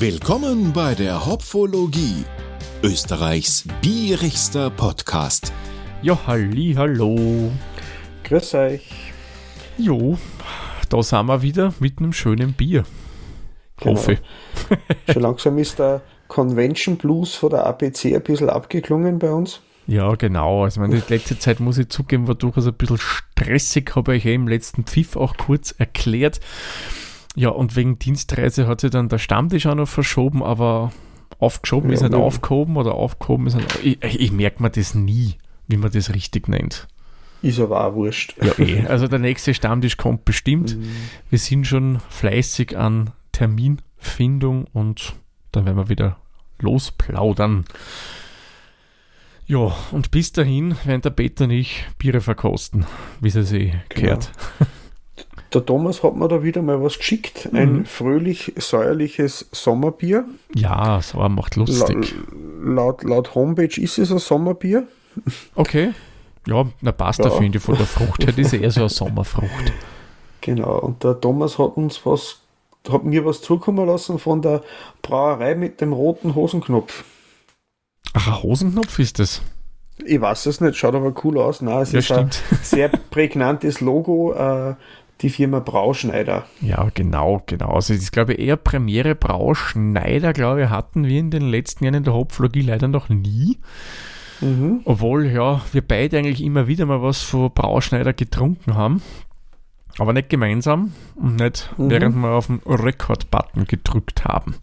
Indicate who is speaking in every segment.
Speaker 1: Willkommen bei der Hopfologie, Österreichs bierigster Podcast.
Speaker 2: Ja, halli, hallo.
Speaker 3: Grüß euch.
Speaker 2: Jo, da sind wir wieder mit einem schönen Bier.
Speaker 3: Genau.
Speaker 2: Hoffe.
Speaker 3: Schon langsam ist der Convention Blues von der APC ein bisschen abgeklungen bei uns.
Speaker 2: Ja, genau. Also meine, die letzte Zeit muss ich zugeben, war durchaus ein bisschen stressig, habe ich ja im letzten Pfiff auch kurz erklärt. Ja, und wegen Dienstreise hat sich dann der Stammtisch auch noch verschoben, aber aufgeschoben
Speaker 3: Ja,
Speaker 2: ist nicht
Speaker 3: wir-
Speaker 2: aufgehoben oder aufgehoben ist nicht. Ich, ich, ich merke mir das nie, wie man das richtig nennt.
Speaker 3: Ist aber auch wurscht.
Speaker 2: Ja, eh. Also der nächste Stammtisch kommt bestimmt. Wir sind schon fleißig an Terminfindung und dann werden wir wieder losplaudern. Ja, und bis dahin werden der Peter und ich Biere verkosten, wie sie sich gehört.
Speaker 3: Der Thomas hat mir da wieder mal was geschickt. Ein
Speaker 2: Mhm.
Speaker 3: fröhlich säuerliches Sommerbier.
Speaker 2: Ja, so macht
Speaker 3: La
Speaker 2: lustig.
Speaker 3: laut, laut Homepage ist es ein Sommerbier.
Speaker 2: Okay. Ja, na passt
Speaker 3: Ja.
Speaker 2: da finde ich von der Frucht her. Das ist eher so eine Sommerfrucht.
Speaker 3: Genau. Und der Thomas hat uns was, hat mir was zukommen lassen von der Brauerei mit dem roten Hosenknopf.
Speaker 2: Ach, ein Hosenknopf ist das.
Speaker 3: Ich weiß es nicht, schaut aber cool aus. Nein, es
Speaker 2: Ja,
Speaker 3: ist ein
Speaker 2: stimmt.
Speaker 3: sehr prägnantes Logo, äh, die Firma Brauschneider.
Speaker 2: Ja, genau, genau. Also das ist, glaube ich, eher Premiere Brauschneider, glaube ich, hatten wir in den letzten Jahren in der Hopflogie leider noch nie.
Speaker 3: Mhm.
Speaker 2: Obwohl, ja, wir beide eigentlich immer wieder mal was von Brauschneider getrunken haben. Aber nicht gemeinsam und nicht
Speaker 3: Mhm.
Speaker 2: während wir auf den Rekord-Button gedrückt haben.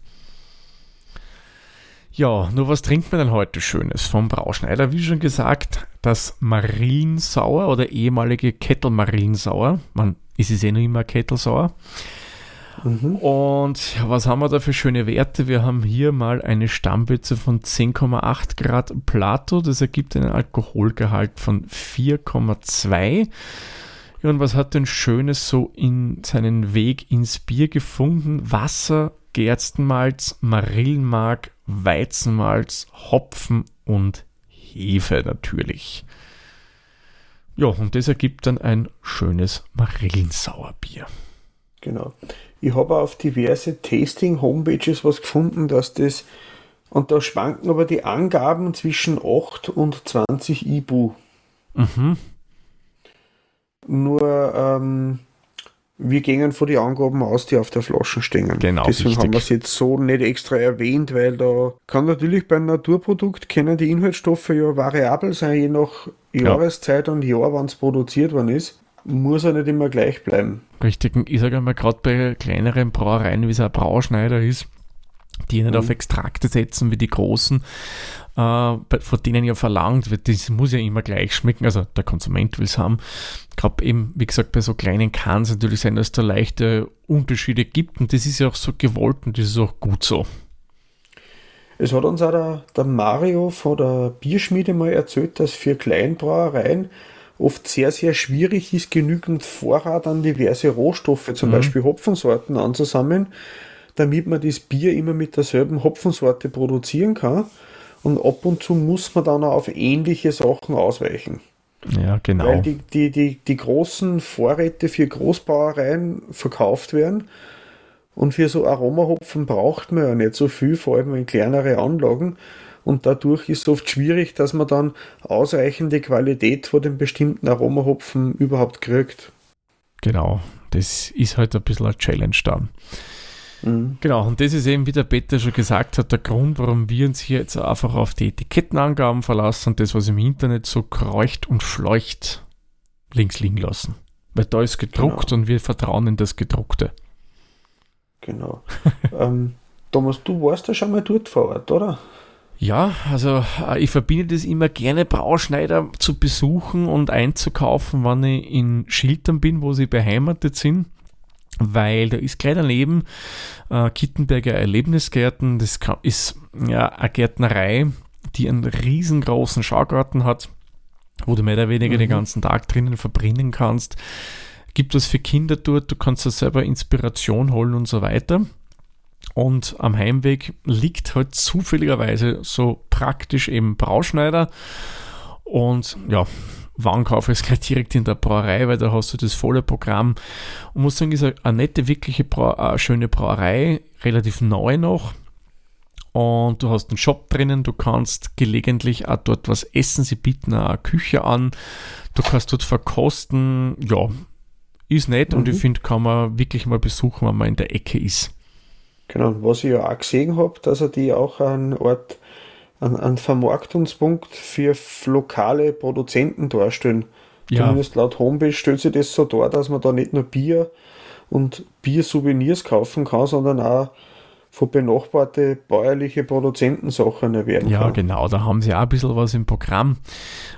Speaker 2: Ja, nur was trinkt man denn heute Schönes vom Brauschneider? Wie schon gesagt, das Marillensauer oder ehemalige Kettelmarillensauer. Man, ist es eh noch immer Kettelsauer.
Speaker 3: Mhm.
Speaker 2: Und was haben wir da für schöne Werte? Wir haben hier mal eine Stammwürze von 10,8 Grad Plato. Das ergibt einen Alkoholgehalt von 4,2. Ja, und was hat denn Schönes so in seinen Weg ins Bier gefunden? Wasser, Gerstenmalz, Marillenmark, Weizenmalz, Hopfen und Hefe natürlich. Ja, und das ergibt dann ein schönes Marillensauerbier.
Speaker 3: Genau. Ich habe auf diverse Tasting-Homepages was gefunden, dass das, und da schwanken aber die Angaben zwischen 8 und 20 IBU.
Speaker 2: Mhm.
Speaker 3: Nur ähm, wir gehen von den Angaben aus, die auf der Flasche stehen.
Speaker 2: Genau,
Speaker 3: Deswegen
Speaker 2: richtig.
Speaker 3: haben wir es jetzt so nicht extra erwähnt, weil da kann natürlich beim Naturprodukt können die Inhaltsstoffe ja variabel sein, je nach Jahreszeit und Jahr, wann es produziert worden ist. Muss ja nicht immer gleich bleiben.
Speaker 2: Richtig, ich sage mal, gerade bei kleineren Brauereien, wie es ein Brauschneider ist, die nicht
Speaker 3: Mhm.
Speaker 2: auf Extrakte setzen wie die großen, äh, von denen ja verlangt wird, das muss ja immer gleich schmecken, also der Konsument will es haben. Gerade eben, wie gesagt, bei so kleinen kann es natürlich sein, dass es da leichte Unterschiede gibt und das ist ja auch so gewollt und das ist auch gut so.
Speaker 3: Es hat uns auch der, der Mario von der Bierschmiede mal erzählt, dass für Kleinbrauereien oft sehr, sehr schwierig ist, genügend Vorrat an diverse Rohstoffe, zum Beispiel Hopfensorten anzusammeln, damit man das Bier immer mit derselben Hopfensorte produzieren kann. Und ab und zu muss man dann auch auf ähnliche Sachen ausweichen.
Speaker 2: Ja, genau.
Speaker 3: Weil die, die, die, die großen Vorräte für Großbrauereien verkauft werden. Und für so Aromahopfen braucht man ja nicht so viel, vor allem in kleinere Anlagen. Und dadurch ist es oft schwierig, dass man dann ausreichende Qualität von den bestimmten Aromahopfen überhaupt kriegt.
Speaker 2: Genau. Das ist halt ein bisschen eine Challenge dann. Genau, und das ist eben, wie der Peter schon gesagt hat, der Grund, warum wir uns hier jetzt einfach auf die Etikettenangaben verlassen und das, was im Internet so kreucht und fleucht, links liegen lassen. Weil da ist gedruckt und wir vertrauen in das Gedruckte.
Speaker 3: Genau. ähm, Thomas, du warst ja schon mal dort vor Ort, oder?
Speaker 2: Ja, also äh, ich verbinde das immer gerne, Brauschneider zu besuchen und einzukaufen, wenn ich in Schiltern bin, wo sie beheimatet sind. Weil da ist gleich daneben äh, Kittenberger Erlebnisgärten. Das ist ja eine Gärtnerei, die einen riesengroßen Schaugarten hat, wo du mehr oder weniger den ganzen Tag drinnen verbringen kannst. Gibt was für Kinder dort, du kannst da selber Inspiration holen und so weiter. Und am Heimweg liegt halt zufälligerweise so praktisch eben Brauschneider. Und ja, wann kaufe ich es gleich direkt in der Brauerei, weil da hast du das volle Programm. Und muss sagen, ist eine, eine nette, wirkliche Brau eine schöne Brauerei, relativ neu noch. und du hast einen Shop drinnen, du kannst gelegentlich auch dort was essen, sie bieten eine Küche an, du kannst dort verkosten, ja, ist nett mhm. und ich finde, kann man wirklich mal besuchen, wenn man in der Ecke ist.
Speaker 3: Genau, was ich ja auch gesehen habe, dass er die auch einen Ort, einen, Vermarktungspunkt für lokale Produzenten darstellen. Ja. Zumindest laut Homepage stellt sich das so dar, dass man da nicht nur Bier und Bier-Souvenirs kaufen kann, sondern auch von benachbarte bäuerliche Produzentensachen erwerben
Speaker 2: ja, kann. Ja, genau, da haben sie auch ein bisschen was im Programm.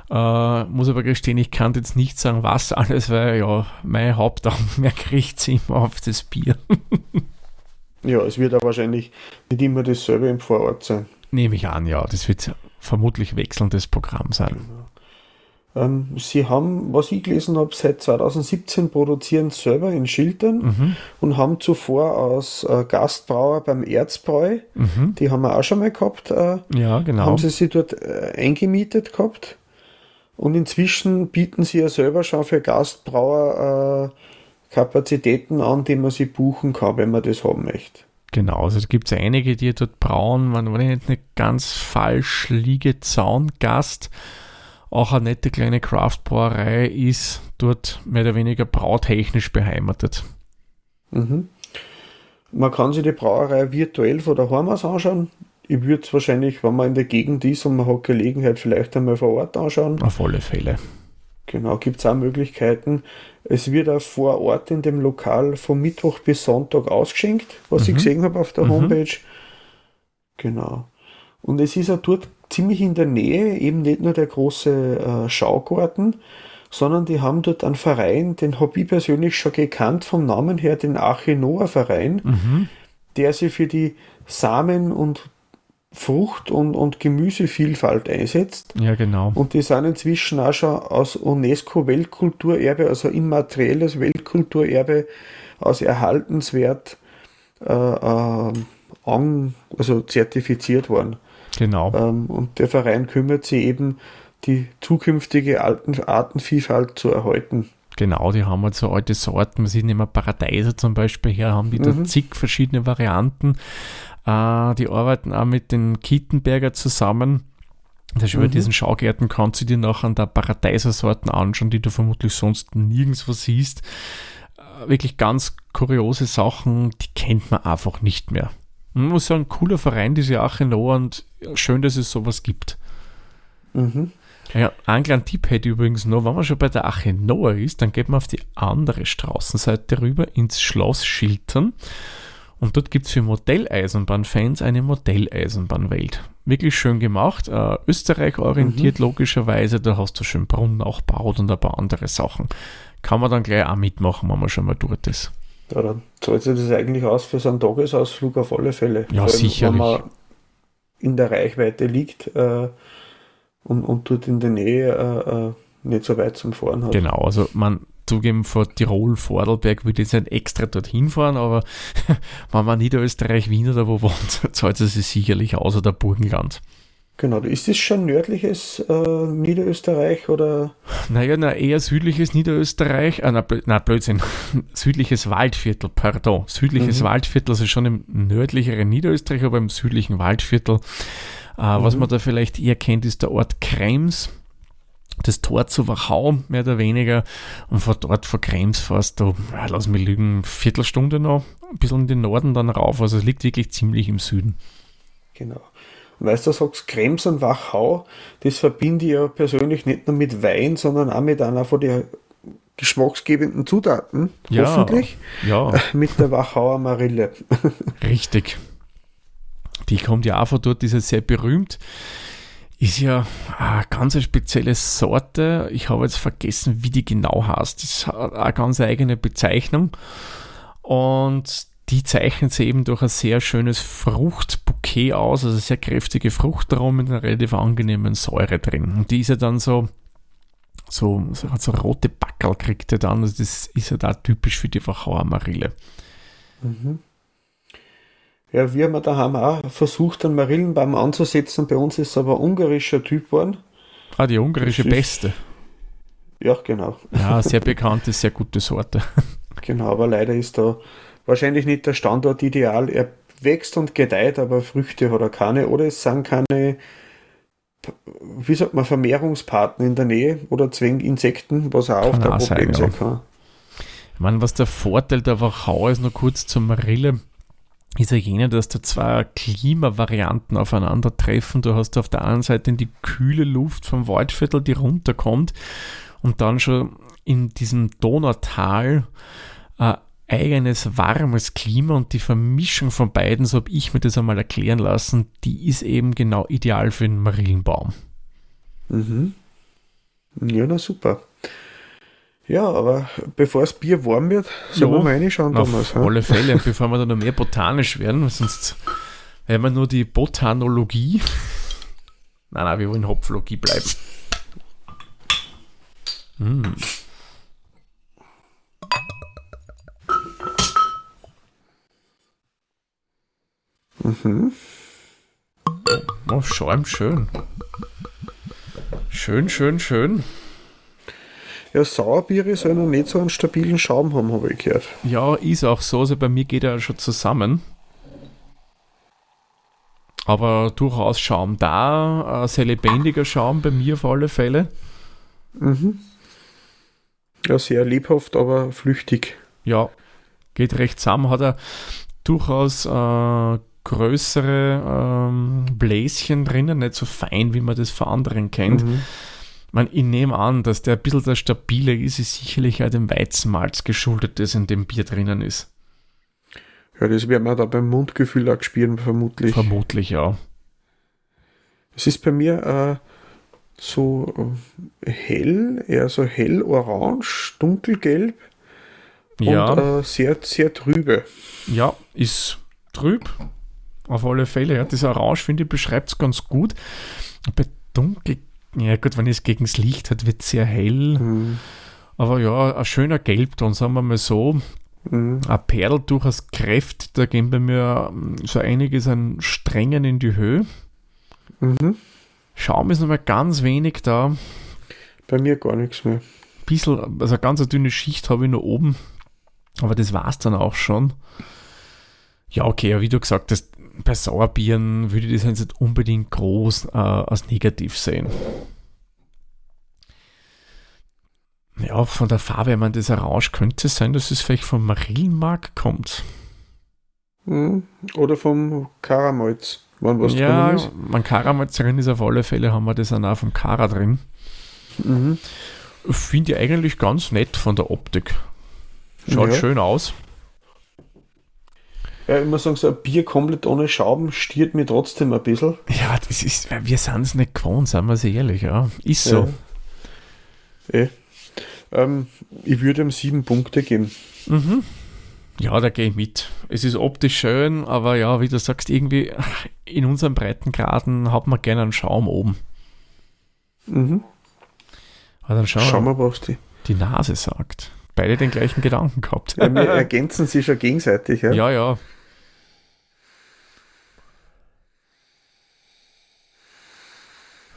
Speaker 2: Äh, muss aber gestehen, ich kann jetzt nicht sagen, was alles, weil ja, mein Hauptaugenmerk riecht sich immer auf das Bier.
Speaker 3: ja, es wird ja wahrscheinlich nicht immer dasselbe im Vorort sein.
Speaker 2: Nehme ich an, ja, das wird vermutlich wechselndes Programm sein. Genau.
Speaker 3: Ähm, sie haben, was ich gelesen habe, seit 2017 produzieren selber in Schiltern mhm. und haben zuvor als äh, Gastbrauer beim Erzbräu, mhm. die haben wir auch schon mal gehabt, äh,
Speaker 2: ja, genau.
Speaker 3: haben sie sich dort äh, eingemietet gehabt. Und inzwischen bieten sie ja selber schon für Gastbrauer äh, Kapazitäten an, die man sie buchen kann, wenn man das haben möchte.
Speaker 2: Genau, also es gibt einige, die dort brauen, wenn ich nicht, nicht ganz falsch liege, Zaungast. Auch eine nette kleine Craft-Brauerei ist dort mehr oder weniger brautechnisch beheimatet.
Speaker 3: Mhm. Man kann sich die Brauerei virtuell von daheim aus anschauen. Ich würde es wahrscheinlich, wenn man in der Gegend ist und man hat Gelegenheit, vielleicht einmal vor Ort anschauen.
Speaker 2: Auf alle Fälle.
Speaker 3: Genau, gibt es auch Möglichkeiten. Es wird auch vor Ort in dem Lokal von Mittwoch bis Sonntag ausgeschenkt, was mhm. ich gesehen habe auf der mhm. Homepage. Genau. Und es ist auch dort ziemlich in der Nähe, eben nicht nur der große äh, Schaugarten, sondern die haben dort einen Verein, den habe ich persönlich schon gekannt vom Namen her, den Achenoa Verein, mhm. der sich für die Samen- und Frucht- und, und Gemüsevielfalt einsetzt.
Speaker 2: Ja, genau.
Speaker 3: Und die sind inzwischen auch schon aus UNESCO-Weltkulturerbe, also immaterielles Weltkulturerbe, aus erhaltenswert äh, äh, also zertifiziert worden.
Speaker 2: Genau.
Speaker 3: Ähm, und der Verein kümmert sich eben, die zukünftige alten Artenvielfalt zu erhalten.
Speaker 2: Genau, die haben halt so alte Sorten. Man sieht immer Paradeiser zum Beispiel her, haben die mhm. da zig verschiedene Varianten. Äh, die arbeiten auch mit den Kittenberger zusammen. Das mhm. über diesen Schaugärten kannst du dir noch an der Paradeiser-Sorten anschauen, die du vermutlich sonst nirgendwo siehst. Äh, wirklich ganz kuriose Sachen, die kennt man einfach nicht mehr. Man muss sagen, cooler Verein, diese Achenoa und schön, dass es sowas gibt. Mhm. Ja, einen kleinen Tipp hätte ich übrigens noch, wenn man schon bei der Achenoa ist, dann geht man auf die andere Straßenseite rüber ins Schloss Schiltern und dort gibt es für Modelleisenbahnfans eine Modelleisenbahnwelt. Wirklich schön gemacht, äh, Österreich orientiert mhm. logischerweise, da hast du schön Brunnen auch baut und ein paar andere Sachen. Kann man dann gleich auch mitmachen, wenn man schon mal dort ist.
Speaker 3: Ja, dann zahlt sich das eigentlich aus für so einen Tagesausflug auf alle Fälle.
Speaker 2: Ja, allem, sicherlich. Wenn man
Speaker 3: in der Reichweite liegt äh, und, und dort in der Nähe äh, äh nicht so weit zum Fahren hat.
Speaker 2: Genau, also man zugeben, vor Tirol, Vordelberg würde ich jetzt nicht extra dorthin fahren, aber wenn man Niederösterreich, Wien oder wo wohnt, zahlt es sich sicherlich aus oder Burgenland.
Speaker 3: Genau, ist das schon nördliches äh, Niederösterreich oder?
Speaker 2: Naja, na, eher südliches Niederösterreich, äh, na, na Blödsinn, südliches Waldviertel, pardon, südliches mhm. Waldviertel, also schon im nördlicheren Niederösterreich, aber im südlichen Waldviertel. Äh, mhm. Was man da vielleicht eher kennt, ist der Ort Krems, das Tor zu Wachau, mehr oder weniger. Und von dort, von Krems, fährst du, lass mich lügen, Viertelstunde noch, ein bisschen in den Norden dann rauf. Also es liegt wirklich ziemlich im Süden.
Speaker 3: Genau weißt du, sagst Krems und Wachau, das verbinde ich ja persönlich nicht nur mit Wein, sondern auch mit einer von den geschmacksgebenden Zutaten,
Speaker 2: ja,
Speaker 3: hoffentlich,
Speaker 2: ja.
Speaker 3: mit der Wachauer Marille.
Speaker 2: Richtig. Die kommt ja auch von dort, ist ja sehr berühmt. Ist ja eine ganz spezielle Sorte. Ich habe jetzt vergessen, wie die genau heißt. Das hat eine ganz eigene Bezeichnung. Und die zeichnet sie eben durch ein sehr schönes Fruchtbouquet aus, also sehr kräftige Fruchtaromen mit einer relativ angenehmen Säure drin. Und die ist ja dann so, so, so, so rote Backel kriegt er dann, also das ist ja da typisch für die Wachauer Marille.
Speaker 3: Mhm. Ja, wir haben daheim auch versucht, einen Marillenbaum anzusetzen. Bei uns ist es aber ein ungarischer Typ geworden.
Speaker 2: Ah, die ungarische ist, Beste.
Speaker 3: Ja, genau.
Speaker 2: Ja, sehr bekannte, sehr gute Sorte.
Speaker 3: Genau, aber leider ist da wahrscheinlich nicht der Standort ideal. Er wächst und gedeiht, aber Früchte hat er keine. Oder es sind keine, wie sagt man, Vermehrungspartner in der Nähe oder zwingend Insekten, was auch
Speaker 2: Kann
Speaker 3: ein Problem
Speaker 2: sein,
Speaker 3: sein kann.
Speaker 2: Ich meine, was der Vorteil der Wachau ist, nur kurz zur Marille, ist ja jener, dass da zwei Klimavarianten aufeinandertreffen. Du hast auf der einen Seite die kühle Luft vom Waldviertel, die runterkommt und dann schon in diesem Donautal ein eigenes warmes Klima und die Vermischung von beiden, so habe ich mir das einmal erklären lassen, die ist eben genau ideal für einen Marillenbaum.
Speaker 3: Mhm. Ja, na super. Ja, aber bevor das Bier warm wird, sollen wir mal reinschauen,
Speaker 2: Auf
Speaker 3: Thomas. ha?
Speaker 2: alle Fälle, bevor wir da noch mehr botanisch werden, sonst werden wir nur die Botanologie. Nein, nein, wir wollen Hopflogie bleiben. Mm.
Speaker 3: Mhm.
Speaker 2: Oh, Schäum, schön. Schön, schön, schön.
Speaker 3: Ja, Sauerbiere sollen ja nicht so einen stabilen Schaum haben, habe ich gehört.
Speaker 2: Ja, ist auch so. Also bei mir geht er schon zusammen. Aber durchaus Schaum da. Sehr lebendiger Schaum bei mir auf alle Fälle.
Speaker 3: Mhm. Ja, sehr lebhaft, aber flüchtig.
Speaker 2: Ja, geht recht zusammen. Hat er durchaus äh, größere ähm, Bläschen drinnen, nicht so fein, wie man das von anderen kennt.
Speaker 3: Mhm.
Speaker 2: Man, ich nehme an, dass der ein bisschen der stabile ist, ist sicherlich auch dem Weizenmalz geschuldet, das in dem Bier drinnen ist.
Speaker 3: Ja, das werden wir da beim Mundgefühl auch spüren, vermutlich.
Speaker 2: Vermutlich ja.
Speaker 3: Es ist bei mir äh, so äh, hell, eher so hell-orange, dunkelgelb
Speaker 2: Ja,
Speaker 3: und äh, sehr, sehr trübe.
Speaker 2: ja, ist trüb. Auf alle Fälle. Ja, das Orange, finde ich, beschreibt es ganz gut. Bei dunkel, ja gut, wenn es gegen das Licht hat, wird es sehr hell.
Speaker 3: Mhm.
Speaker 2: Aber ja, ein schöner Gelbton, sagen wir mal so.
Speaker 3: Mhm.
Speaker 2: Ein Perl durchaus Kräft, da gehen bei mir ähm, so einiges an Strängen in die Höhe.
Speaker 3: Mhm.
Speaker 2: Schaum ist nochmal ganz wenig da.
Speaker 3: Bei mir gar nichts mehr.
Speaker 2: Bisschen, also eine ganz dünne Schicht habe ich nur oben. Aber das war es dann auch schon. Ja, okay, aber wie du gesagt hast, bei Sauerbieren würde ich das jetzt nicht unbedingt groß äh, als negativ sehen. Ja, von der Farbe, ich meine, das Orange könnte es sein, dass es vielleicht vom Marillenmark kommt.
Speaker 3: Mhm. Oder vom Karamalz, wann was
Speaker 2: ja,
Speaker 3: drin ist.
Speaker 2: man Karamalz drin ist auf alle Fälle, haben wir das dann auch vom Kara drin.
Speaker 3: Mhm.
Speaker 2: Finde ich eigentlich ganz nett von der Optik. Schaut
Speaker 3: Ja.
Speaker 2: schön aus.
Speaker 3: Ja, ich muss sagen, so ein Bier komplett ohne Schaum stiert mir trotzdem ein bisschen.
Speaker 2: Ja, das ist, wir sind es nicht gewohnt, sind wir sehr ehrlich, ja. Ist so.
Speaker 3: Ja. Eh. Ähm, ich würde ihm sieben Punkte geben.
Speaker 2: Mhm. Ja, da gehe ich mit. Es ist optisch schön, aber ja, wie du sagst, irgendwie in unseren Breitengraden hat man gerne einen Schaum oben.
Speaker 3: Mhm.
Speaker 2: Aber dann schau,
Speaker 3: Schauen wir, was die.
Speaker 2: die Nase sagt. Beide den gleichen Gedanken gehabt.
Speaker 3: Ja, wir ergänzen sich schon gegenseitig. Ja?
Speaker 2: ja, ja.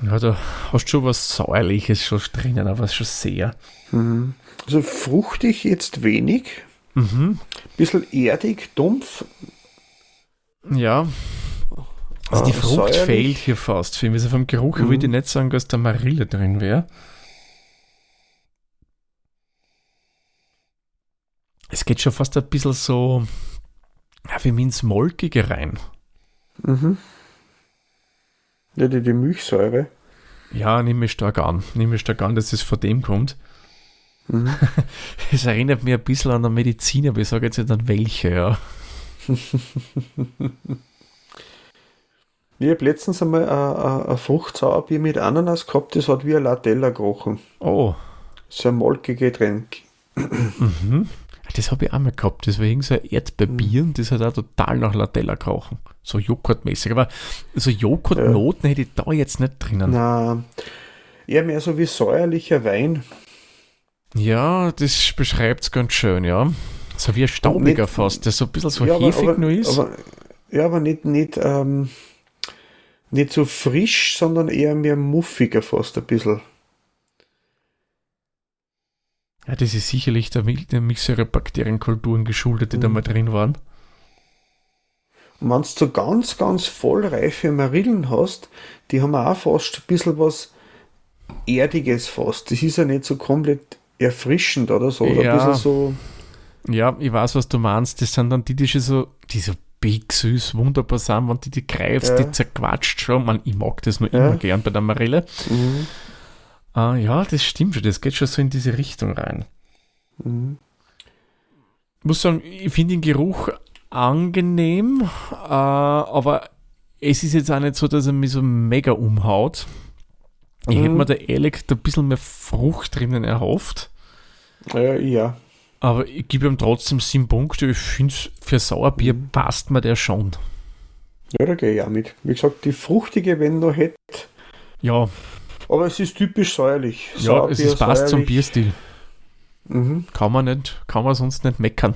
Speaker 2: Ja, da hast schon was Säuerliches schon drinnen, aber schon sehr.
Speaker 3: Mhm. Also fruchtig jetzt wenig,
Speaker 2: Mhm.
Speaker 3: bisschen erdig, dumpf.
Speaker 2: Ja. Also die
Speaker 3: Ah,
Speaker 2: Frucht
Speaker 3: säuerlich.
Speaker 2: fehlt hier fast. Für mich. Also vom Geruch
Speaker 3: Mhm.
Speaker 2: würde ich nicht sagen, dass da Marille drin wäre. Es geht schon fast ein bisschen so, ja, für mich ins Molkige rein.
Speaker 3: Mhm. Ja, die, die Milchsäure.
Speaker 2: Ja, nehme ich stark an. Nehme ich stark an, dass es von dem kommt.
Speaker 3: Mhm.
Speaker 2: Es erinnert mich ein bisschen an eine Medizin, aber ich sage jetzt nicht an welche, ja.
Speaker 3: Ich habe letztens einmal ein, Fruchtsauerbier mit Ananas gehabt, das hat wie ein Latella gerochen.
Speaker 2: Oh,
Speaker 3: So ein molkiges Getränk.
Speaker 2: mhm. Das habe ich auch mal gehabt. Das war irgend so ein Erdbeerbier und das hat auch total nach Latella gerochen. So Joghurtmäßig. Aber so Joghurtnoten hätte ich da jetzt nicht drinnen.
Speaker 3: Na, eher mehr so wie säuerlicher Wein.
Speaker 2: Ja, das beschreibt es ganz schön, ja. So wie ein staubiger
Speaker 3: Nicht-
Speaker 2: fast, der so ein bisschen so
Speaker 3: ja, aber-
Speaker 2: hefig
Speaker 3: aber,
Speaker 2: nur ist.
Speaker 3: Aber, ja, aber nicht, nicht, ähm, nicht so frisch, sondern eher mehr muffiger fast ein bisschen.
Speaker 2: Ja, das ist sicherlich der, der Milchsäurebakterienkulturen geschuldet, die da
Speaker 3: Mhm.
Speaker 2: mal drin waren.
Speaker 3: wenn du so ganz, ganz vollreife Marillen hast, die haben auch fast ein bisschen was Erdiges fast. Das ist ja nicht so komplett erfrischend oder so. Oder
Speaker 2: Ja.
Speaker 3: so.
Speaker 2: Ja, ich weiß, was du meinst. Das sind dann die, die schon so, die so big süß, wunderbar sind, wenn du die greifst,
Speaker 3: Ja.
Speaker 2: die zerquatscht schon. Man, ich mag das nur
Speaker 3: Ja.
Speaker 2: immer gern bei der Marille.
Speaker 3: Mhm.
Speaker 2: Ah, ja, das stimmt schon. Das geht schon so in diese Richtung rein.
Speaker 3: Mhm.
Speaker 2: muss sagen, ich finde den Geruch angenehm, äh, aber es ist jetzt auch nicht so, dass er mich so mega umhaut. Ich
Speaker 3: Mhm.
Speaker 2: hätte mir da ehrlich ein bisschen mehr Frucht drinnen erhofft,
Speaker 3: Ja, ja.
Speaker 2: aber ich gebe ihm trotzdem sieben Punkte. Ich finde, für Sauerbier
Speaker 3: Mhm.
Speaker 2: passt mir der schon.
Speaker 3: Ja, da gehe ich auch mit. Wie gesagt, die fruchtige, wenn noch hätte.
Speaker 2: Ja,
Speaker 3: Aber es ist typisch säuerlich.
Speaker 2: ja es
Speaker 3: Sauerbier,
Speaker 2: ist, passt zum
Speaker 3: säuerlich.
Speaker 2: Bierstil.
Speaker 3: Mhm.
Speaker 2: Kann man nicht, kann man sonst nicht meckern.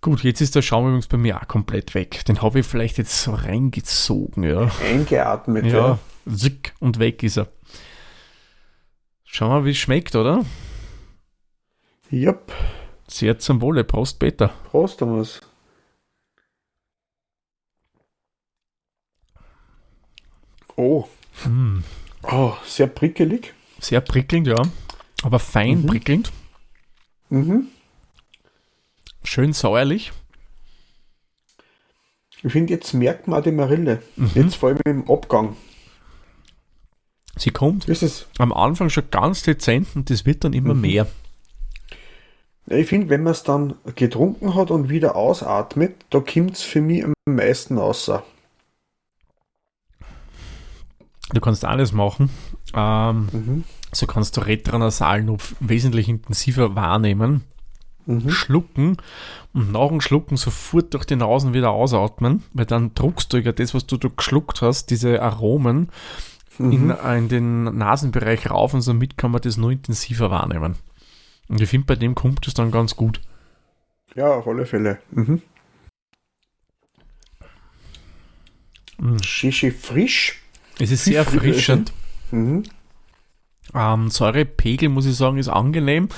Speaker 2: Gut, jetzt ist der Schaum übrigens bei mir auch komplett weg. Den habe ich vielleicht jetzt so reingezogen, ja.
Speaker 3: Eingeatmet.
Speaker 2: Ja, zick und weg ist er. Schauen wir, wie es schmeckt, oder?
Speaker 3: ja. Yep.
Speaker 2: Sehr zum Wohle. Prost, Peter.
Speaker 3: Prost, Thomas. Oh.
Speaker 2: Mm,
Speaker 3: oh, sehr prickelig.
Speaker 2: sehr prickelnd, ja. Aber fein
Speaker 3: Mhm.
Speaker 2: prickelnd.
Speaker 3: Mhm.
Speaker 2: Schön säuerlich.
Speaker 3: Ich finde, jetzt merkt man die Marille.
Speaker 2: Mhm.
Speaker 3: Jetzt vor allem im Abgang.
Speaker 2: Sie kommt
Speaker 3: ist,
Speaker 2: am Anfang schon ganz dezent und das wird dann immer
Speaker 3: Mhm.
Speaker 2: mehr.
Speaker 3: ich finde, wenn man es dann getrunken hat und wieder ausatmet, da kommt es für mich am meisten außer.
Speaker 2: Du kannst alles machen. Ähm,
Speaker 3: Mhm.
Speaker 2: so kannst du retronasal noch wesentlich intensiver wahrnehmen.
Speaker 3: Mhm.
Speaker 2: schlucken und nach dem Schlucken sofort durch die Nasen wieder ausatmen, weil dann druckst du ja das, was du da geschluckt hast, diese Aromen in,
Speaker 3: Mhm.
Speaker 2: in den Nasenbereich rauf und somit kann man das nur intensiver wahrnehmen. Und ich finde, bei dem kommt es dann ganz gut.
Speaker 3: Ja, auf alle Fälle. Mhm.
Speaker 2: Mm.
Speaker 3: Shishi frisch.
Speaker 2: Es ist sehr erfrischend.
Speaker 3: Mhm.
Speaker 2: Ähm, Säurepegel, muss ich sagen, ist angenehm.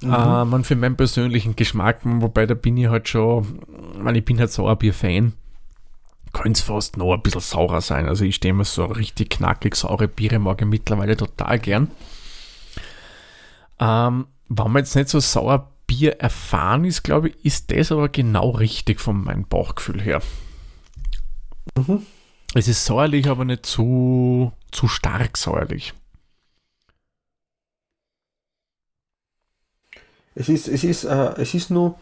Speaker 3: Mhm.
Speaker 2: Äh, man für meinen persönlichen Geschmack, wobei da bin ich halt schon, ich meine, ich bin halt Sauerbier-Fan. Könnte es fast noch ein bisschen saurer sein. Also ich stehe mir so richtig knackig saure Biere, mag ich mittlerweile total gern. Ähm, wenn man jetzt nicht so Sauerbier erfahren ist, glaube ich, ist das aber genau richtig von meinem Bauchgefühl her.
Speaker 3: Mhm.
Speaker 2: Es ist säuerlich, aber nicht zu, zu stark säuerlich.
Speaker 3: Es ist, es ist, äh, es ist nur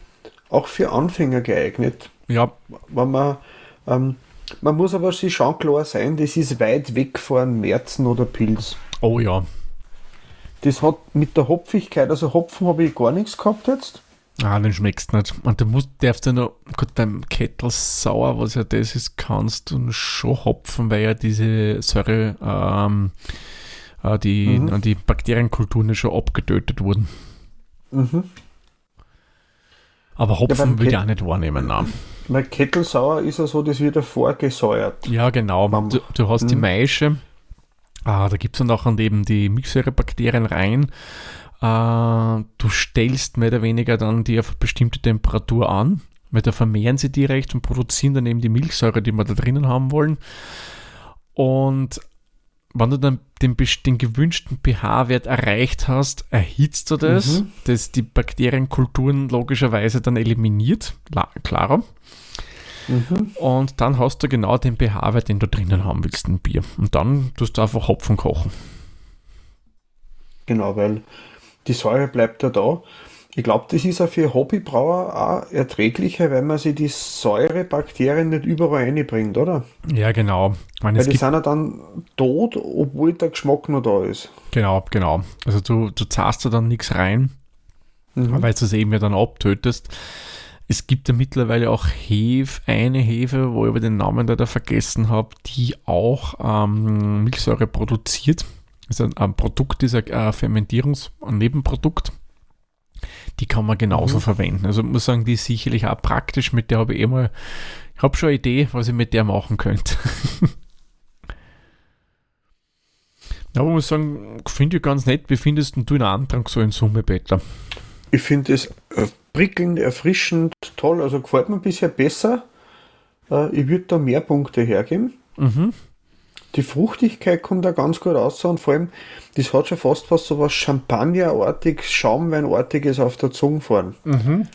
Speaker 3: auch für Anfänger geeignet.
Speaker 2: Ja,
Speaker 3: Wenn man, ähm, man muss aber sich schon klar sein, das ist weit weg von Märzen oder Pilz.
Speaker 2: oh ja.
Speaker 3: Das hat mit der Hopfigkeit, also Hopfen habe ich gar nichts gehabt jetzt.
Speaker 2: Ah, den schmeckst nicht. Und du musst, darfst ja noch, gut, beim Kettelsauer, was ja das ist, kannst du schon hopfen, weil ja diese Säure, ähm, äh, die,
Speaker 3: Mhm.
Speaker 2: die Bakterienkulturen ja schon abgetötet wurden.
Speaker 3: Mhm.
Speaker 2: Aber Hopfen will ich auch nicht wahrnehmen, nein.
Speaker 3: Weil Kettelsauer ist ja so, das wird ja vorgesäuert.
Speaker 2: Ja, genau. Du, du hast die
Speaker 3: Mhm.
Speaker 2: Maische. Ah, da gibt es dann auch eben die Milchsäurebakterien rein. Äh, du stellst mehr oder weniger dann die auf eine bestimmte Temperatur an, weil da vermehren sie direkt und produzieren dann eben die Milchsäure, die wir da drinnen haben wollen. Und wenn du dann den, den gewünschten pH-Wert erreicht hast, erhitzt du das,
Speaker 3: Mhm.
Speaker 2: das die Bakterienkulturen logischerweise dann eliminiert, la- klarer.
Speaker 3: Mhm.
Speaker 2: Und dann hast du genau den pH-Wert, den du drinnen haben willst im Bier. Und dann tust du einfach Hopfen kochen.
Speaker 3: Genau, weil die Säure bleibt ja da. Ich glaube, das ist auch für Hobbybrauer auch erträglicher, weil man sich die Säurebakterien nicht überall reinbringt, oder?
Speaker 2: Ja, genau. Ich meine,
Speaker 3: Weil die sind ja dann tot, obwohl der Geschmack noch da ist.
Speaker 2: genau, genau. Also du, du zahlst da dann nichts rein,
Speaker 3: Mhm.
Speaker 2: weil du es eben ja dann abtötest. Es gibt ja mittlerweile auch Hefe, eine Hefe, wo ich aber den Namen da, da vergessen habe, die auch ähm, Milchsäure produziert. Also ein, ein Produkt ist ein äh, Fermentierungs-, ein Nebenprodukt. Die kann man genauso
Speaker 3: Mhm.
Speaker 2: verwenden. Also ich muss sagen, die ist sicherlich auch praktisch. Mit der habe ich eh mal, ich habe schon eine Idee, was ich mit der machen könnte. Ja, aber ich muss sagen, finde ich ganz nett. Wie findest du den Antrag so in Summe, Peter?
Speaker 3: Ich finde es äh, prickelnd, erfrischend, toll. Also gefällt mir bisher besser Äh, ich würde da mehr Punkte hergeben.
Speaker 2: Mhm.
Speaker 3: Die Fruchtigkeit kommt da ganz gut raus und vor allem, das hat schon fast was so was Champagnerartiges, Schaumweinartiges auf der Zunge fahren.
Speaker 2: Mhm.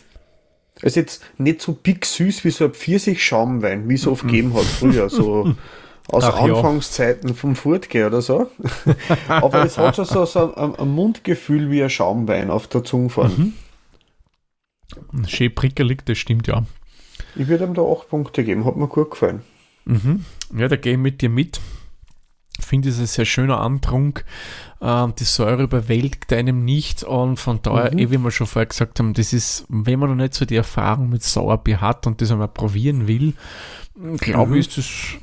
Speaker 3: Also jetzt nicht so big süß wie so ein Pfirsich-Schaumwein, wie es oft gegeben hat früher, so aus
Speaker 2: Ach ja.
Speaker 3: Anfangszeiten vom Furtge oder so. Aber es hat schon so, so ein, ein Mundgefühl wie ein Schaumwein auf der Zunge fahren.
Speaker 2: Schön prickelig, das stimmt ja.
Speaker 3: Ich würde ihm da 8 Punkte geben, hat mir gut gefallen.
Speaker 2: Mhm. Ja, da gehe ich mit dir mit. Finde es ein sehr schöner Antrunk. Ähm, die Säure überwältigt einem nicht und von daher,
Speaker 3: Mhm.
Speaker 2: eh, wie wir schon vorher gesagt haben, das ist, wenn man noch nicht so die Erfahrung mit Sauerbier hat und das einmal probieren will, glaube
Speaker 3: Mhm.
Speaker 2: ich, ist das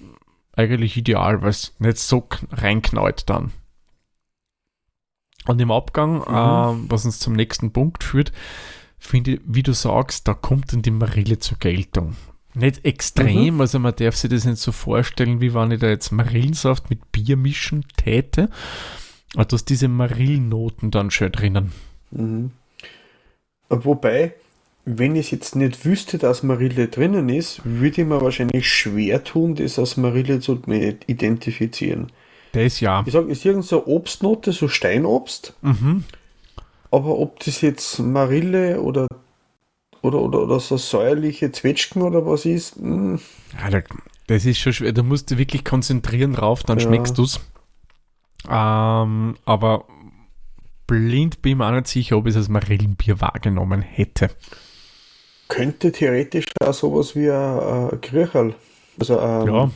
Speaker 2: eigentlich ideal, weil es nicht so reinknallt dann. Und im Abgang, ähm, was uns zum nächsten Punkt führt, finde ich, wie du sagst, da kommt dann die Marille zur Geltung. Nicht extrem, also man darf sich das nicht so vorstellen, wie wenn ich da jetzt Marillensaft mit Bier mischen täte. Aber du hast diese Marillennoten dann schön drinnen.
Speaker 3: Mhm. Wobei, wenn ich jetzt nicht wüsste, dass Marille drinnen ist, würde ich mir wahrscheinlich schwer tun, das als Marille zu identifizieren.
Speaker 2: Das ja.
Speaker 3: Ich sage, ist irgend so Obstnote, so Steinobst,
Speaker 2: Mhm.
Speaker 3: aber ob das jetzt Marille oder, oder, oder, oder so säuerliche Zwetschgen oder was ist, hm,
Speaker 2: da- das ist schon schwer. Da musst du wirklich konzentrieren drauf, dann
Speaker 3: Ja.
Speaker 2: schmeckst du es. Ähm, aber blind bin ich mir auch nicht sicher, ob ich es als Marillenbier wahrgenommen hätte.
Speaker 3: könnte theoretisch auch sowas wie ein, ein Krücherl. Also ein
Speaker 2: Ja,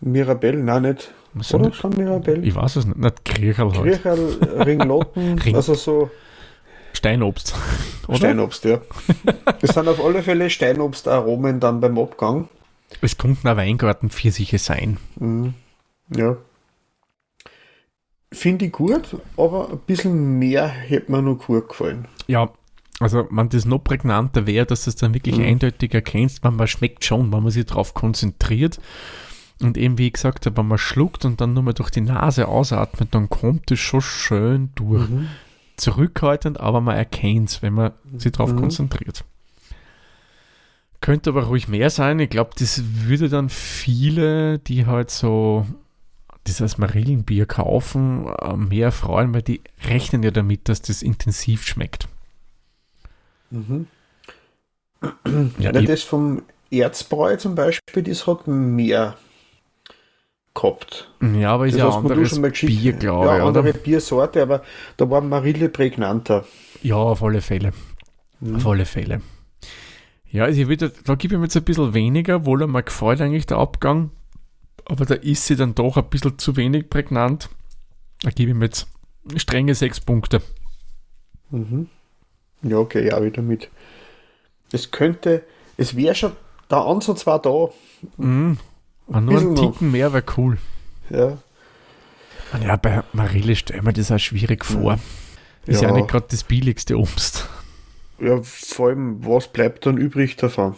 Speaker 3: Mirabelle, nein, nicht.
Speaker 2: was
Speaker 3: Oder schon Mirabelle?
Speaker 2: Ich weiß es nicht. Nicht Kriecherl halt.
Speaker 3: Krücherl, Ringlotten,
Speaker 2: Ring-
Speaker 3: also so
Speaker 2: Steinobst. Oder?
Speaker 3: Steinobst, ja. Das sind auf alle Fälle Steinobstaromen dann beim Abgang.
Speaker 2: Es könnten auch Weingarten Pfirsiche sein.
Speaker 3: Mhm. Ja. Finde ich gut, aber ein bisschen mehr hätte mir noch gut gefallen.
Speaker 2: Ja, also wenn das noch prägnanter wäre, dass du es dann wirklich
Speaker 3: Mhm.
Speaker 2: eindeutig erkennst, man, man schmeckt schon, wenn man sich darauf konzentriert. Und eben wie ich gesagt habe, wenn man schluckt und dann nur mal durch die Nase ausatmet, dann kommt es schon schön durch.
Speaker 3: Mhm.
Speaker 2: Zurückhaltend, aber man erkennt es, wenn man sich darauf
Speaker 3: Mhm.
Speaker 2: konzentriert. Könnte aber ruhig mehr sein. Ich glaube, das würde dann viele, die halt so dieses Marillenbier kaufen, äh, mehr freuen, weil die rechnen ja damit, dass das intensiv schmeckt.
Speaker 3: Mhm.
Speaker 2: Ja,
Speaker 3: Ja, das vom Erzbräu zum Beispiel, das hat mehr gehabt.
Speaker 2: Ja, aber ist
Speaker 3: Das
Speaker 2: ja anderes
Speaker 3: schon mal geschickt.
Speaker 2: Bier, glaube
Speaker 3: ja,
Speaker 2: ich,
Speaker 3: andere
Speaker 2: oder?
Speaker 3: Biersorte, aber da war Marille prägnanter.
Speaker 2: Ja, auf alle Fälle.
Speaker 3: Mhm.
Speaker 2: Auf alle Fälle. Ja, also ich würde, da gebe ich mir jetzt ein bisschen weniger, wohl mir gefällt eigentlich der Abgang, aber da ist sie dann doch ein bisschen zu wenig prägnant. Da gebe ich mir jetzt strenge sechs Punkte.
Speaker 3: Mhm. Ja, okay, ja, wieder mit. Es könnte, es wäre schon, der Ansatz war da.
Speaker 2: Mhm. Wenn nur ein
Speaker 3: noch.
Speaker 2: Ticken mehr wäre cool.
Speaker 3: Ja,
Speaker 2: Und ja, bei Marille stelle mir das auch schwierig vor. Ist ja,
Speaker 3: Ja.
Speaker 2: nicht gerade das billigste Obst.
Speaker 3: ja, vor allem, was bleibt dann übrig davon?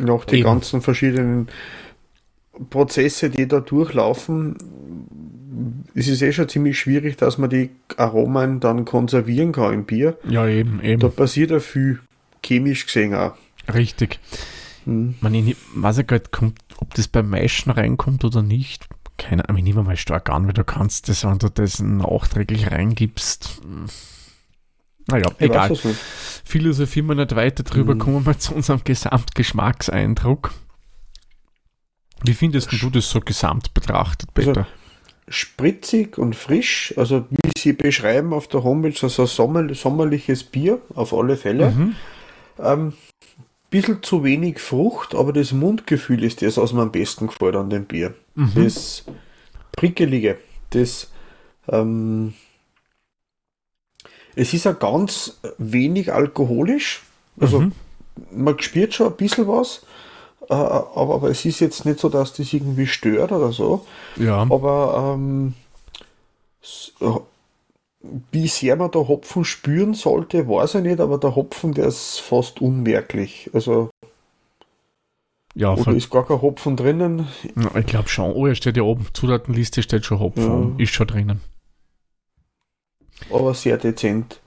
Speaker 3: Nach den
Speaker 2: Eben.
Speaker 3: ganzen verschiedenen Prozesse, die da durchlaufen, ist es eh schon ziemlich schwierig, dass man die Aromen dann konservieren kann im Bier.
Speaker 2: Ja, eben, eben.
Speaker 3: Da passiert ja viel, chemisch gesehen auch.
Speaker 2: Richtig.
Speaker 3: Hm.
Speaker 2: Man, ich weiß ja kommt, ob das beim Maischen reinkommt oder nicht. Keine Ahnung, ich nehme mal stark an, weil du kannst das, wenn du das nachträglich reingibst. hm. Naja,
Speaker 3: Ich
Speaker 2: egal.
Speaker 3: weiß nicht.
Speaker 2: Philosophieren wir nicht weiter drüber,
Speaker 3: Mhm.
Speaker 2: kommen wir zu unserem Gesamtgeschmackseindruck. Wie findest du das so gesamt betrachtet,
Speaker 3: Also,
Speaker 2: Peter?
Speaker 3: Spritzig und frisch, also wie sie beschreiben auf der Homepage, also ein sommer, sommerliches Bier, auf alle Fälle.
Speaker 2: Mhm.
Speaker 3: Ähm, bisschen zu wenig Frucht, aber das Mundgefühl ist das, was mir am besten gefällt an dem Bier.
Speaker 2: Mhm.
Speaker 3: Das Prickelige, das ähm, es ist ja ganz wenig alkoholisch, also
Speaker 2: Mhm.
Speaker 3: man spürt schon ein bisschen was, äh, aber, aber es ist jetzt nicht so, dass das irgendwie stört oder so.
Speaker 2: Ja,
Speaker 3: Aber ähm, äh, wie sehr man da Hopfen spüren sollte, weiß ich nicht, aber der Hopfen, der ist fast unmerklich. Also,
Speaker 2: ja,
Speaker 3: oder ist gar kein Hopfen drinnen.
Speaker 2: ja, ich glaube schon. Oh, er steht ja oben. Zutatenliste steht schon Hopfen.
Speaker 3: Ja.
Speaker 2: Ist schon drinnen.
Speaker 3: aber sehr dezent.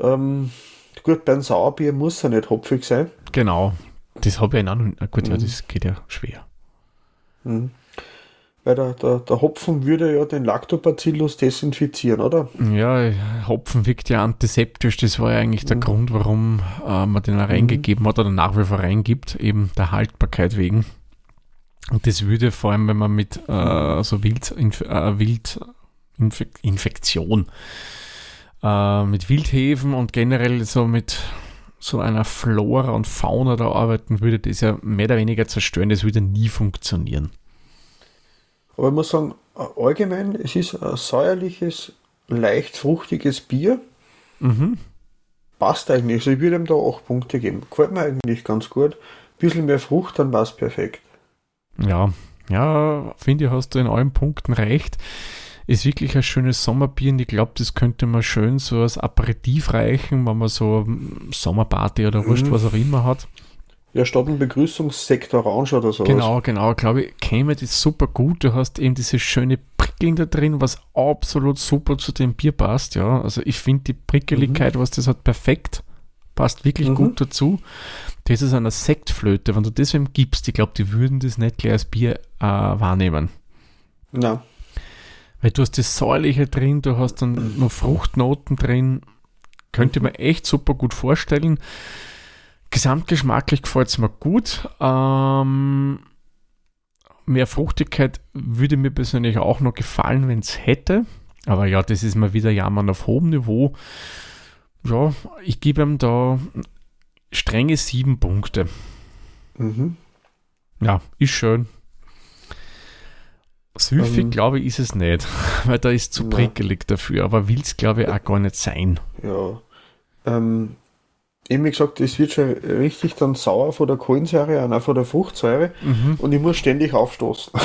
Speaker 3: Ähm, gut, beim Sauerbier muss er nicht hopfig sein.
Speaker 2: Genau. Das habe ich noch. na Gut, ja,
Speaker 3: Mhm.
Speaker 2: das geht ja schwer.
Speaker 3: Mhm. Weil der, der, der Hopfen würde ja den Lactobacillus desinfizieren, oder?
Speaker 2: Ja, Hopfen wirkt ja antiseptisch. Das war ja eigentlich der
Speaker 3: Mhm.
Speaker 2: Grund, warum äh, man den auch reingegeben hat oder nach wie vor reingibt, eben der Haltbarkeit wegen. Und das würde vor allem, wenn man mit äh, so Wild, Inf äh, Wild Infektion äh, mit Wildhefen und generell so mit so einer Flora und Fauna da arbeiten würde, das ja mehr oder weniger zerstören. Das würde nie funktionieren.
Speaker 3: Aber ich muss sagen, allgemein, es ist ein säuerliches, leicht fruchtiges Bier.
Speaker 2: Mhm.
Speaker 3: Passt eigentlich. Also ich würde ihm da 8 Punkte geben. Gefällt mir eigentlich ganz gut. bisschen mehr Frucht, dann war es perfekt.
Speaker 2: Ja, ja, finde ich, hast du in allen Punkten recht. Ist wirklich ein schönes Sommerbier und ich glaube, das könnte man schön so als Aperitif reichen, wenn man so mm, Sommerparty oder wurscht,
Speaker 3: Mhm.
Speaker 2: was auch immer hat.
Speaker 3: Ja, statt ein Begrüßungssekt Orange oder so.
Speaker 2: Genau, genau, glaube ich, käme das super gut. Du hast eben diese schöne Prickeln da drin, was absolut super zu dem Bier passt, ja. Also ich finde die Prickeligkeit, was das hat, perfekt. Passt wirklich
Speaker 3: Mhm.
Speaker 2: gut dazu. Das ist eine Sektflöte. Wenn du das wem gibst, ich glaube, die würden das nicht gleich als Bier äh, wahrnehmen.
Speaker 3: Na,
Speaker 2: Weil du hast das Säuerliche drin, du hast dann noch Fruchtnoten drin. Könnte man echt super gut vorstellen. Gesamtgeschmacklich gefällt es mir gut. Ähm, mehr Fruchtigkeit würde mir persönlich auch noch gefallen, wenn es hätte. Aber ja, das ist mal wieder Jammern auf hohem Niveau. Ja, ich gebe ihm da strenge sieben Punkte.
Speaker 3: mhm.
Speaker 2: Ja, ist schön. Süffig,
Speaker 3: Ähm,
Speaker 2: glaube ich, ist es nicht, weil da ist zu prickelig dafür, aber will es, glaube ich, auch gar nicht sein.
Speaker 3: ja. Ähm, eben wie gesagt, es wird schon richtig dann sauer von der Kohlensäure und auch von der Fruchtsäure
Speaker 2: Mhm.
Speaker 3: und ich muss ständig aufstoßen.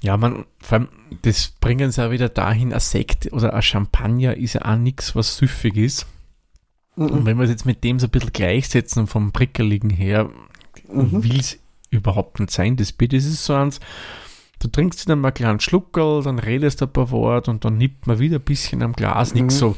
Speaker 2: Ja, man, vor allem, das bringen sie auch wieder dahin, ein Sekt oder ein Champagner ist ja auch nichts, was süffig ist. Und
Speaker 3: Mhm.
Speaker 2: wenn wir es jetzt mit dem so ein bisschen gleichsetzen vom Prickeligen her,
Speaker 3: Mhm.
Speaker 2: will es überhaupt nicht sein. Das Bier, das ist so eins, du trinkst dann mal einen kleinen Schluckerl, dann redest du ein paar Worte und dann nippt man wieder ein bisschen am Glas. Nichts
Speaker 3: Mhm.
Speaker 2: so,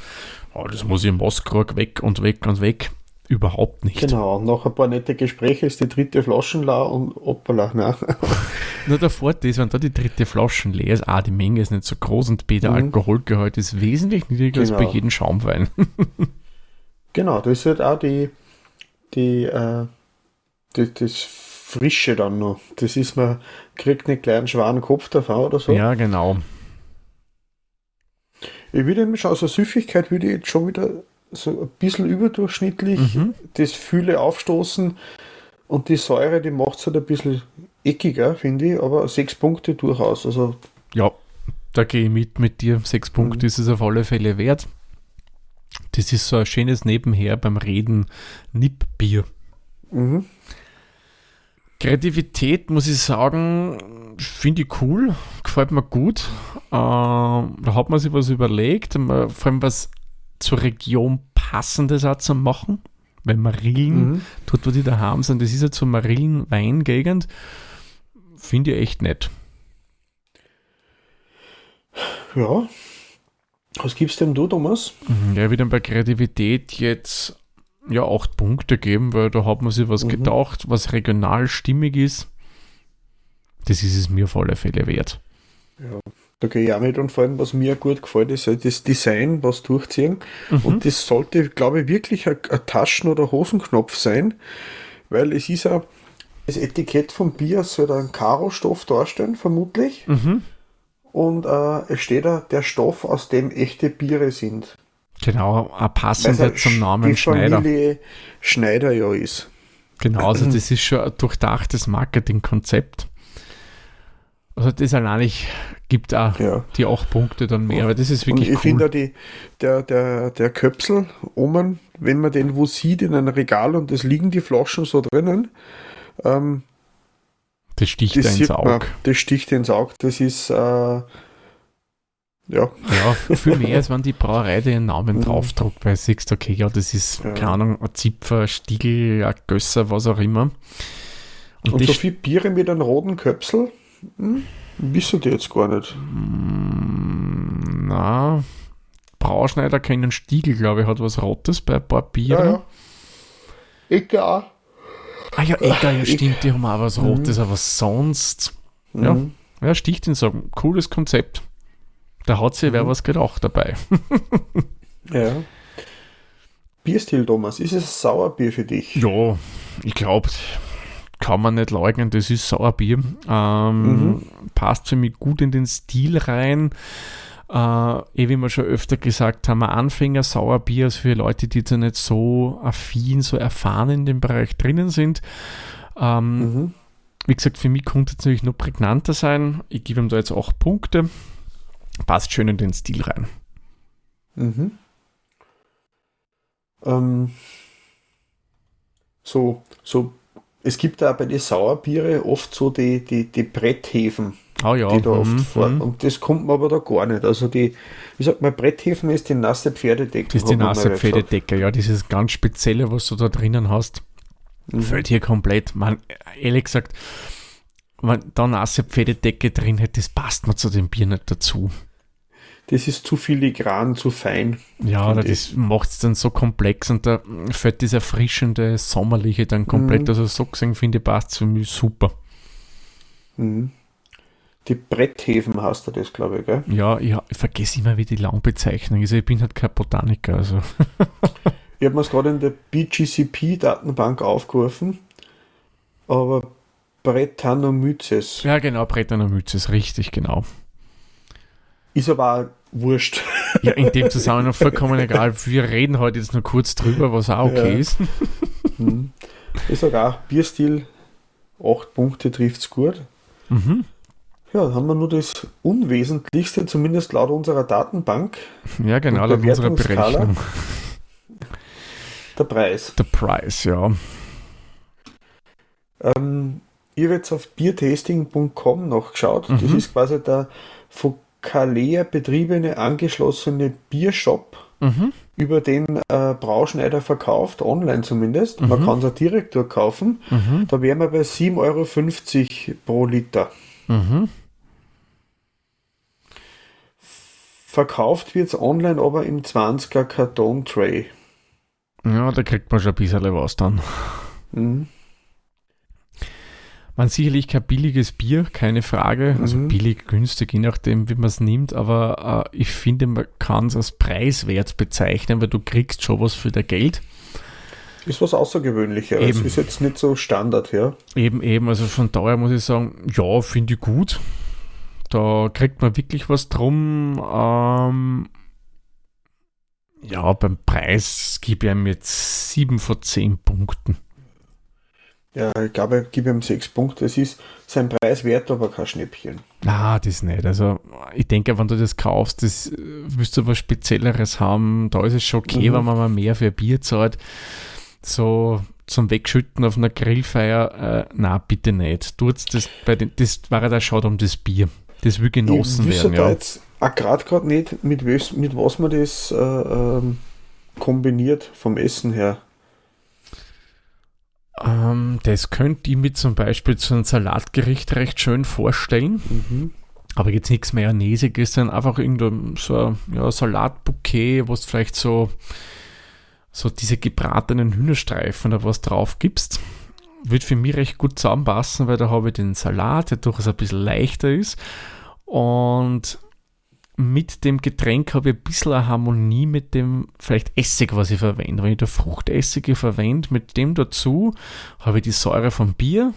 Speaker 2: oh, das muss ich im Moskrock weg und weg und weg. Überhaupt nicht.
Speaker 3: Genau, nach ein paar nette Gespräche ist die dritte Flaschen la und hoppala, ne?
Speaker 2: Nur der Vorteil ist, wenn da die dritte Flaschen leer ist, A, die Menge ist nicht so groß und B, der
Speaker 3: Mhm.
Speaker 2: Alkoholgehalt ist wesentlich niedriger als bei
Speaker 3: Genau.
Speaker 2: jedem Schaumwein.
Speaker 3: Genau, das ist halt auch die, die, äh, die, das Frische dann noch. Das ist, man kriegt einen schweren Kopf davon oder so.
Speaker 2: Ja, genau.
Speaker 3: Ich würde eben schon, also Süffigkeit würde ich jetzt schon wieder so ein bisschen überdurchschnittlich
Speaker 2: Mhm.
Speaker 3: das Fühle aufstoßen und die Säure, die macht es halt ein bisschen eckiger, finde ich, aber sechs Punkte durchaus. Also,
Speaker 2: Ja, da gehe ich mit mit dir. Sechs Punkte
Speaker 3: Mhm.
Speaker 2: ist es auf alle Fälle wert. Das ist so ein schönes Nebenher beim Reden. Nippbier.
Speaker 3: mhm.
Speaker 2: Kreativität, muss ich sagen, finde ich cool, gefällt mir gut. Ähm, da hat man sich was überlegt, man, vor allem was zur Region passendes auch zu machen. Wenn Marillen,
Speaker 3: Mhm.
Speaker 2: dort wo die daheim sind, das ist ja zur Marillen-Weingegend, finde ich echt nett.
Speaker 3: ja. Was gibst denn du, Thomas?
Speaker 2: Mhm, Ja, wieder bei Kreativität jetzt ja acht Punkte geben, weil da hat man sich was
Speaker 3: Mhm.
Speaker 2: gedacht, was regional stimmig ist. Das ist es mir auf alle Fälle wert.
Speaker 3: Da gehe ich auch mit und vor allem, was mir gut gefällt, ist halt das Design, was durchziehen.
Speaker 2: Mhm.
Speaker 3: Und das sollte, glaube ich, wirklich ein, ein Taschen- oder Hosenknopf sein, weil es ist ja, das Etikett vom Bier soll einen Karo-Stoff darstellen, vermutlich.
Speaker 2: Mhm.
Speaker 3: Und äh, es steht da der Stoff, aus dem echte Biere sind.
Speaker 2: Genau, passend
Speaker 3: ja
Speaker 2: zum Namen
Speaker 3: die
Speaker 2: Schneider.
Speaker 3: Familie Schneider ja ist.
Speaker 2: Genau, also das ist schon ein durchdachtes Marketingkonzept. Also das allein gibt auch
Speaker 3: Ja.
Speaker 2: die acht Punkte dann mehr, aber das ist
Speaker 3: Und
Speaker 2: wirklich
Speaker 3: ich
Speaker 2: cool.
Speaker 3: finde die, der, der, der Köpsel oben, wenn man den wo sieht in einem Regal und es liegen die Flaschen so drinnen, ähm,
Speaker 2: das sticht
Speaker 3: das,
Speaker 2: ins
Speaker 3: man,
Speaker 2: Auge.
Speaker 3: das sticht ins Auge. Das ist, äh, ja,
Speaker 2: Ja, viel mehr, als wenn die Brauerei den Namen
Speaker 3: Mhm.
Speaker 2: draufdruckt, weil du siehst, okay, ja, das ist,
Speaker 3: Ja.
Speaker 2: keine Ahnung, ein Zipfer, Stiegel, ein Gösser, was auch immer. Und,
Speaker 3: Und so viel Biere mit einem roten Köpsel, hm, wissen die jetzt gar nicht.
Speaker 2: Mm, Na, Brauschneider kennen, Stiegel, glaube ich, hat was Rotes bei ein paar Bieren. Ja, ja.
Speaker 3: Auch.
Speaker 2: Ah ja, Egger, ja stimmt, die haben auch was Rotes, mhm. aber sonst. Ja, mhm. ja, sticht in so cooles Konzept. Da hat sich mhm. wer was gedacht dabei.
Speaker 3: ja. Bierstil, Thomas, ist es Sauerbier für dich?
Speaker 2: Ja, ich glaube, kann man nicht leugnen, das ist Sauerbier. Ähm, mhm. Passt für mich gut in den Stil rein. Äh, eh wie wir schon öfter gesagt haben, Anfänger Sauerbier ist für Leute, die da nicht so affin, so erfahren in dem Bereich drinnen sind. Ähm, mhm. Wie gesagt, für mich könnte es natürlich noch prägnanter sein. Ich gebe ihm da jetzt auch Punkte. Passt schön in den Stil rein.
Speaker 3: Mhm. Ähm, so, so, es gibt da bei den Sauerbiere oft so die, die, die Bretthäfen.
Speaker 2: Oh ja.
Speaker 3: Die da oft mhm. fahren. Mhm. Und das kommt man aber da gar nicht. Also die, wie sagt man, Bretthäfen ist die nasse Pferdedecke.
Speaker 2: Das ist die nasse Pferdedecke, ja, dieses ganz Spezielle, was du da drinnen hast. Mhm. Fällt hier komplett. Man, ehrlich gesagt, wenn da nasse Pferdedecke drin hätte, das passt mir zu dem Bier nicht dazu
Speaker 3: das ist zu filigran, zu fein.
Speaker 2: Ja, das macht es dann so komplex und da fällt das erfrischende, sommerliche dann komplett. Mhm. Also so gesehen finde ich, passt für mich super.
Speaker 3: Mhm. Die Bretthäfen hast du das, glaube ich, gell?
Speaker 2: Ja, ich, ich vergesse immer, wie die Langbezeichnung ist. Ich bin halt kein Botaniker. Also.
Speaker 3: ich habe mir es gerade in der BGCP-Datenbank aufgerufen, aber Brettanomyces.
Speaker 2: Ja, genau, Brettanomyces, richtig, genau.
Speaker 3: Ist aber wurscht.
Speaker 2: Ja, in dem Zusammenhang vollkommen egal. Wir reden heute jetzt nur kurz drüber, was auch okay ja. ist.
Speaker 3: Mhm. Ich sage auch, Bierstil, 8 Punkte trifft es gut. Mhm. Ja, dann haben wir nur das Unwesentlichste, zumindest laut unserer Datenbank.
Speaker 2: Ja, genau, laut unserer Berechnung.
Speaker 3: Der Preis.
Speaker 2: Der Preis, ja.
Speaker 3: Ähm, ich habe jetzt auf biertasting.com noch geschaut. Mhm. Das ist quasi der von Kalea betriebene angeschlossene Biershop, mhm. über den äh, Brauschneider verkauft, online zumindest. Mhm. Man kann es direkt dort kaufen. Mhm. Da wären wir bei 7,50 Euro pro Liter. Mhm. Verkauft wird es online aber im 20er Karton-Tray.
Speaker 2: Ja, da kriegt man schon ein bisschen was dann. Man sicherlich kein billiges Bier, keine Frage. Also mhm. billig, günstig, je nachdem, wie man es nimmt. Aber äh, ich finde, man kann es als preiswert bezeichnen, weil du kriegst schon was für dein Geld.
Speaker 3: Ist was Außergewöhnliches. Eben. ist jetzt nicht so Standard, ja.
Speaker 2: Eben, eben. Also von daher muss ich sagen, ja, finde ich gut. Da kriegt man wirklich was drum. Ähm, ja, beim Preis gebe ich ihm jetzt 7 von 10 Punkten.
Speaker 3: Ja, ich glaube, ich gebe ihm sechs Punkte. Es ist sein Preis wert, aber kein Schnäppchen.
Speaker 2: Na, das nicht. Also, ich denke, wenn du das kaufst, das äh, willst du was Spezielleres haben. Da ist es schon okay, mhm. wenn man mal mehr für Bier zahlt. So zum Wegschütten auf einer Grillfeier, äh, na, bitte nicht. Tut's das bei den, das war ja der Schade um das Bier. Das will genossen ich werden. Ich ja. jetzt
Speaker 3: gerade gerade nicht, mit, mit was man das äh, ähm, kombiniert vom Essen her.
Speaker 2: Ähm, das könnte ich mir zum Beispiel zu einem Salatgericht recht schön vorstellen. Mhm. Aber jetzt nichts Mayonnaisiges, sondern einfach irgendein so ja, Salatbouquet, wo es vielleicht so, so diese gebratenen Hühnerstreifen oder was drauf gibst. Wird für mich recht gut zusammenpassen, weil da habe ich den Salat, der durchaus ein bisschen leichter ist. Und mit dem Getränk habe ich ein bisschen eine Harmonie mit dem vielleicht Essig, was ich verwende. Wenn ich da Fruchtessige verwende, mit dem dazu habe ich die Säure vom Bier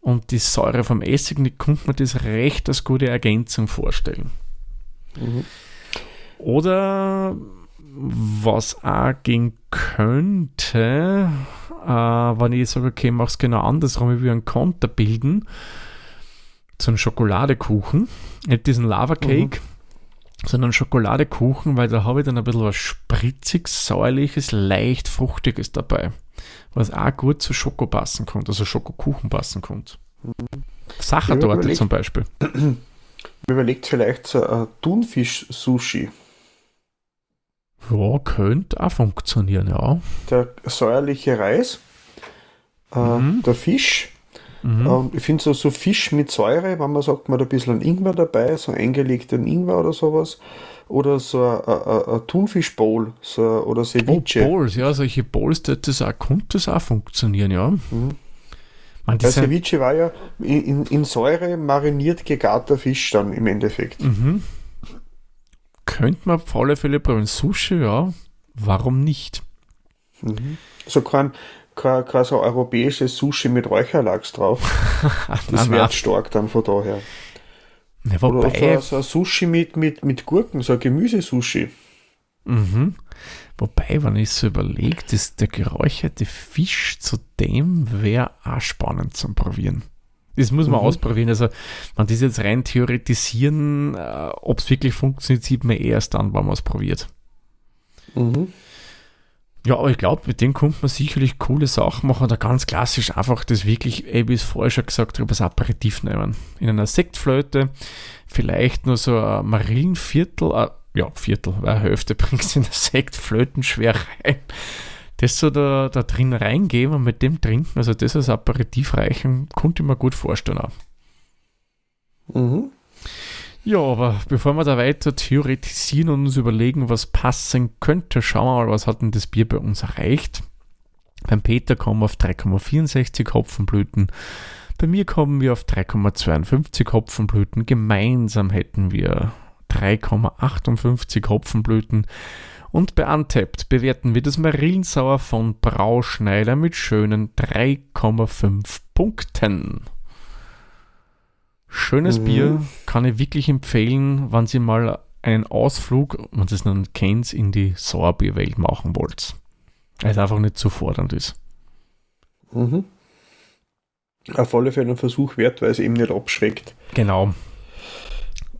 Speaker 2: und die Säure vom Essig, und ich konnte mir das recht als gute Ergänzung vorstellen. Mhm. Oder was auch gehen könnte, äh, wenn ich sage, okay, mach es genau andersrum, ich will einen Konter bilden, so einen Schokoladekuchen, nicht diesen Lava Cake, mhm sondern Schokoladekuchen, weil da habe ich dann ein bisschen was spritziges, säuerliches, leicht fruchtiges dabei, was auch gut zu Schoko passen konnte, also Schokokuchen passen konnte. Sachertorte zum Beispiel.
Speaker 3: Überlegt vielleicht so ein Thunfisch-Sushi.
Speaker 2: Ja, könnte auch funktionieren, ja.
Speaker 3: Der säuerliche Reis, äh, mhm. der Fisch, Mhm. ich finde so, so Fisch mit Säure, wenn man sagt, man hat ein bisschen Ingwer dabei, so eingelegten Ingwer oder sowas. Oder so ein, Thunfischbowl so, oder Ceviche.
Speaker 2: Oh, Bowls, ja, solche Bowls, das auch, könnte das auch funktionieren, ja. Mhm.
Speaker 3: Man, Der Ceviche war ja in, in, Säure mariniert gegarter Fisch dann im Endeffekt.
Speaker 2: Mhm. Könnte man auf alle Fälle probieren. Sushi, ja, warum nicht?
Speaker 3: Mhm. So kein, so europäisches Sushi mit Räucherlachs drauf. das wäre stark dann von daher. Ja, wobei, Oder so, so Sushi mit, mit, mit Gurken, so ein Gemüsesushi.
Speaker 2: Mhm. Wobei, wenn ich so überlege, dass der geräucherte Fisch zu dem wäre auch spannend zum Probieren. Das muss man mhm. ausprobieren. Also, wenn das jetzt rein theoretisieren, äh, ob es wirklich funktioniert, sieht man erst dann, wenn man es probiert. Mhm. Ja, aber ich glaube, mit dem kommt man sicherlich coole Sachen machen. Da ganz klassisch einfach das wirklich, ey, wie es vorher schon gesagt habe, das Aperitif nehmen. In einer Sektflöte, vielleicht nur so ein Marillenviertel, äh, ja, Viertel, eine Hälfte bringst du in der Sektflöten schwer rein. Das so da, da drin reingeben und mit dem trinken, also das als Aperitif reichen, konnte ich mir gut vorstellen auch. Mhm. Ja, aber bevor wir da weiter theoretisieren und uns überlegen, was passen könnte, schauen wir mal, was hat denn das Bier bei uns erreicht. Beim Peter kommen wir auf 3,64 Hopfenblüten. Bei mir kommen wir auf 3,52 Hopfenblüten. Gemeinsam hätten wir 3,58 Hopfenblüten. Und bei Untapped bewerten wir das Marillensauer von Brauschneider mit schönen 3,5 Punkten. Schönes mhm. Bier, kann ich wirklich empfehlen, wenn Sie mal einen Ausflug, wenn Sie es nicht kennt, in die Sauerbierwelt machen wollt. Weil es einfach nicht zu fordernd ist.
Speaker 3: Mhm. Auf alle Fälle ein Versuch wert, weil es eben nicht abschreckt.
Speaker 2: Genau.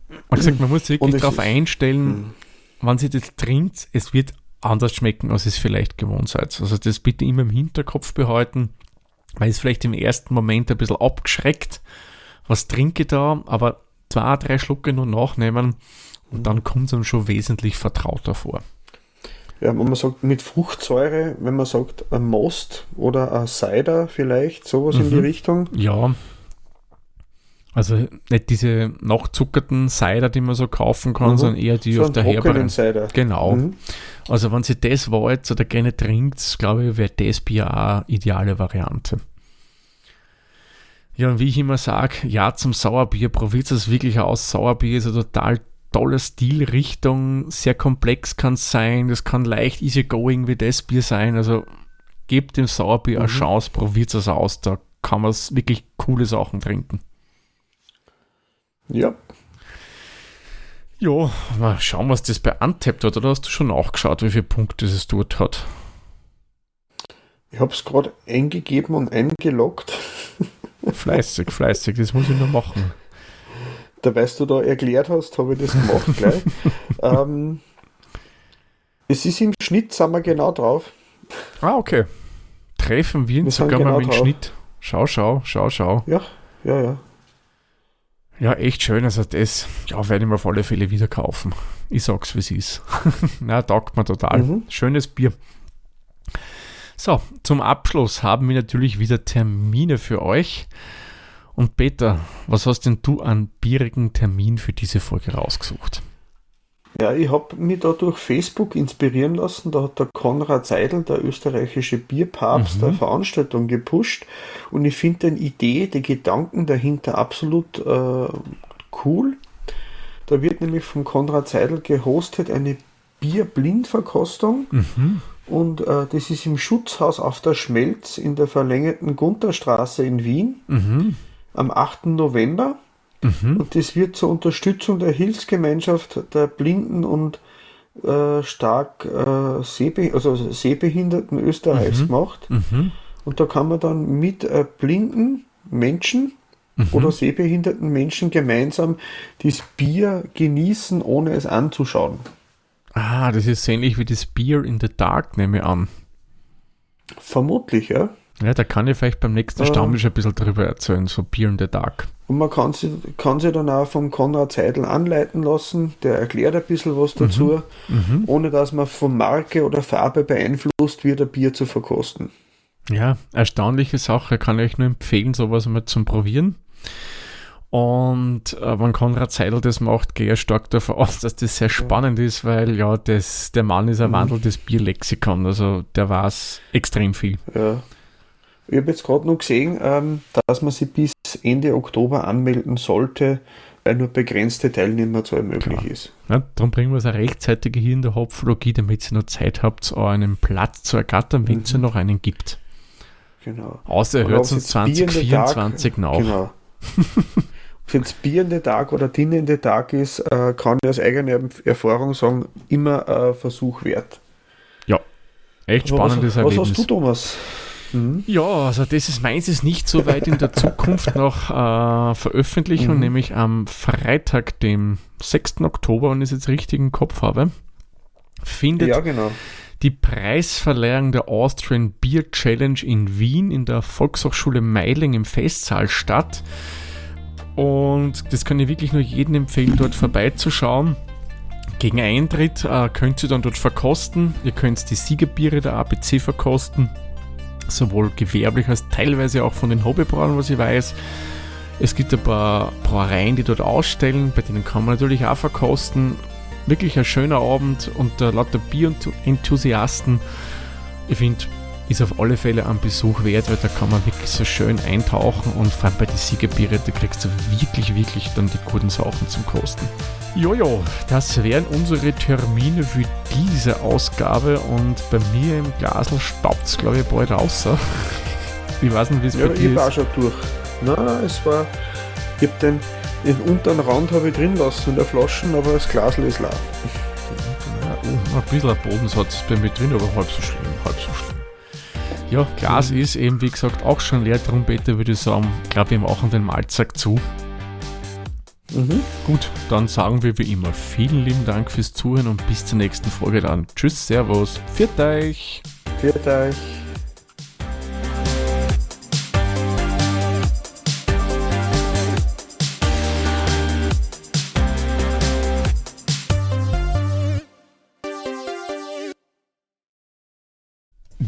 Speaker 2: Man gesagt, man muss sich wirklich darauf einstellen, mhm. wenn Sie das trinkt, es wird anders schmecken, als es vielleicht gewohnt seid. Also das bitte immer im Hinterkopf behalten, weil es vielleicht im ersten Moment ein bisschen abgeschreckt was trinke ich da, aber zwei, drei Schlucke nur nachnehmen und dann kommt es dann schon wesentlich vertrauter vor.
Speaker 3: Ja, wenn man sagt mit Fruchtsäure, wenn man sagt ein Most oder ein Cider vielleicht, sowas mhm. in die mhm. Richtung.
Speaker 2: Ja. Also nicht diese nachzuckerten Cider, die man so kaufen kann, mhm. sondern eher die so auf der Herberge.
Speaker 3: Cider.
Speaker 2: Genau. Mhm. Also wenn sie das wollt oder gerne trinkt, glaube ich, wäre das Bier auch eine ideale Variante. Ja, und wie ich immer sage, ja zum Sauerbier, probiert es wirklich aus. Sauerbier ist eine total tolle Stilrichtung, sehr komplex kann es sein, das kann leicht easygoing wie das Bier sein. Also gebt dem Sauerbier mhm. eine Chance, probiert es aus, da kann man wirklich coole Sachen trinken.
Speaker 3: Ja.
Speaker 2: Ja, mal schauen, was das bei Untapped hat. Oder hast du schon nachgeschaut, wie viele Punkte es dort hat?
Speaker 3: Ich habe es gerade eingegeben und eingeloggt.
Speaker 2: Fleißig, fleißig, das muss ich noch machen.
Speaker 3: Da weißt du da erklärt hast, habe ich das gemacht gleich. ähm, es ist im Schnitt, sind wir genau drauf.
Speaker 2: Ah, okay. Treffen wir ihn sogar genau mal mit dem Schnitt. Schau, schau, schau, schau.
Speaker 3: Ja, ja, ja.
Speaker 2: Ja, echt schön. Also das ja, werde ich mir auf alle Fälle wieder kaufen. Ich sag's, wie es ist. Na, taugt mir total. Mhm. Schönes Bier. So, zum Abschluss haben wir natürlich wieder Termine für euch. Und Peter, was hast denn du an bierigen Termin für diese Folge rausgesucht?
Speaker 3: Ja, ich habe mich da durch Facebook inspirieren lassen. Da hat der Konrad Seidel, der österreichische Bierpapst, mhm. eine Veranstaltung gepusht. Und ich finde die Idee, die Gedanken dahinter absolut äh, cool. Da wird nämlich von Konrad Seidel gehostet eine Bierblindverkostung. Mhm. Und äh, das ist im Schutzhaus auf der Schmelz in der verlängerten Gunterstraße in Wien mhm. am 8. November. Mhm. Und das wird zur Unterstützung der Hilfsgemeinschaft der Blinden und äh, stark äh, Sehbe also Sehbehinderten Österreichs mhm. gemacht. Mhm. Und da kann man dann mit äh, blinden Menschen mhm. oder sehbehinderten Menschen gemeinsam das Bier genießen, ohne es anzuschauen.
Speaker 2: Ah, das ist ähnlich wie das Beer in the Dark, nehme ich an.
Speaker 3: Vermutlich, ja.
Speaker 2: Ja, da kann ich vielleicht beim nächsten äh, Stammtisch ein bisschen drüber erzählen, so Beer in the Dark.
Speaker 3: Und man kann sich, kann sich dann auch von Konrad Seidel anleiten lassen, der erklärt ein bisschen was mhm. dazu, mhm. ohne dass man von Marke oder Farbe beeinflusst wird, ein Bier zu verkosten.
Speaker 2: Ja, erstaunliche Sache, kann ich euch nur empfehlen, sowas mal zum Probieren. Und äh, wenn Konrad Seidel das macht, gehe ich stark davon aus, dass das sehr spannend ist, weil ja, das, der Mann ist ein
Speaker 3: Mhm.
Speaker 2: wandelndes Bierlexikon. Also der weiß extrem viel.
Speaker 3: Ja. Ich habe jetzt gerade noch gesehen, ähm, dass man sich bis Ende Oktober anmelden sollte, weil nur begrenzte Teilnehmerzahl möglich
Speaker 2: Klar.
Speaker 3: ist.
Speaker 2: Ja, darum bringen wir es auch rechtzeitig hier in der Hopfologie, damit ihr noch Zeit habt, einen Platz zu ergattern, wenn es
Speaker 3: Mhm.
Speaker 2: noch einen gibt.
Speaker 3: Genau.
Speaker 2: Außer ihr hört uns
Speaker 3: es jetzt bierende
Speaker 2: 2024 nach.
Speaker 3: Genau. Ob es jetzt bierende Tag oder dienende Tag ist, äh, kann ich aus eigener Erfahrung sagen, immer ein Versuch wert.
Speaker 2: Echt
Speaker 3: Aber
Speaker 2: spannendes
Speaker 3: was, was
Speaker 2: Erlebnis.
Speaker 3: hast du, Thomas? Mhm.
Speaker 2: Ja, also das ist meins ist nicht so weit in der Zukunft noch äh, Veröffentlichung,
Speaker 3: Mhm.
Speaker 2: nämlich am Freitag, dem 6. Oktober, wenn ich es jetzt richtig im Kopf habe, findet
Speaker 3: Ja, genau.
Speaker 2: die Preisverleihung der Austrian Beer Challenge in Wien in der Volkshochschule Meiling im Festsaal statt. Und das kann ich wirklich nur jedem empfehlen, dort vorbeizuschauen. Gegen Eintritt äh, könnt ihr dann dort verkosten. Ihr könnt die Siegerbiere der ABC verkosten, sowohl gewerblich als teilweise auch von den Hobbybrauern, was ich weiß. Es gibt ein paar Brauereien, die dort ausstellen, bei denen kann man natürlich auch verkosten. Wirklich ein schöner Abend unter lauter Bierenthusiasten. Ich finde, ist auf alle Fälle ein Besuch wert, weil da kann man wirklich so schön eintauchen und vor allem bei den Siegerbiere, da kriegst du wirklich, wirklich dann die guten Sachen zum Kosten. Jojo, das wären unsere Termine für diese Ausgabe und bei mir im Glasl staubt es, glaube ich, bald raus. Ich weiß nicht, wie es
Speaker 3: Ja,
Speaker 2: bei
Speaker 3: ich
Speaker 2: dir
Speaker 3: war auch
Speaker 2: ist.
Speaker 3: schon durch. Nein, es war. Ich habe den, den unteren Rand habe ich drin lassen in der Flaschen, aber das Glas ist leer.
Speaker 2: Ja, ein bisschen ein Bodensatz ist bei mir drin, aber halb so schlimm, halb so schlimm. Ja, Glas ist eben, wie gesagt, auch schon leer, drum Peter würde ich sagen, glaube wir machen den Malzack zu.
Speaker 3: Mhm.
Speaker 2: Gut, dann sagen wir wie immer vielen lieben Dank fürs Zuhören und bis zur nächsten Folge dann. Tschüss, Servus, pfiat euch!
Speaker 3: Viert euch.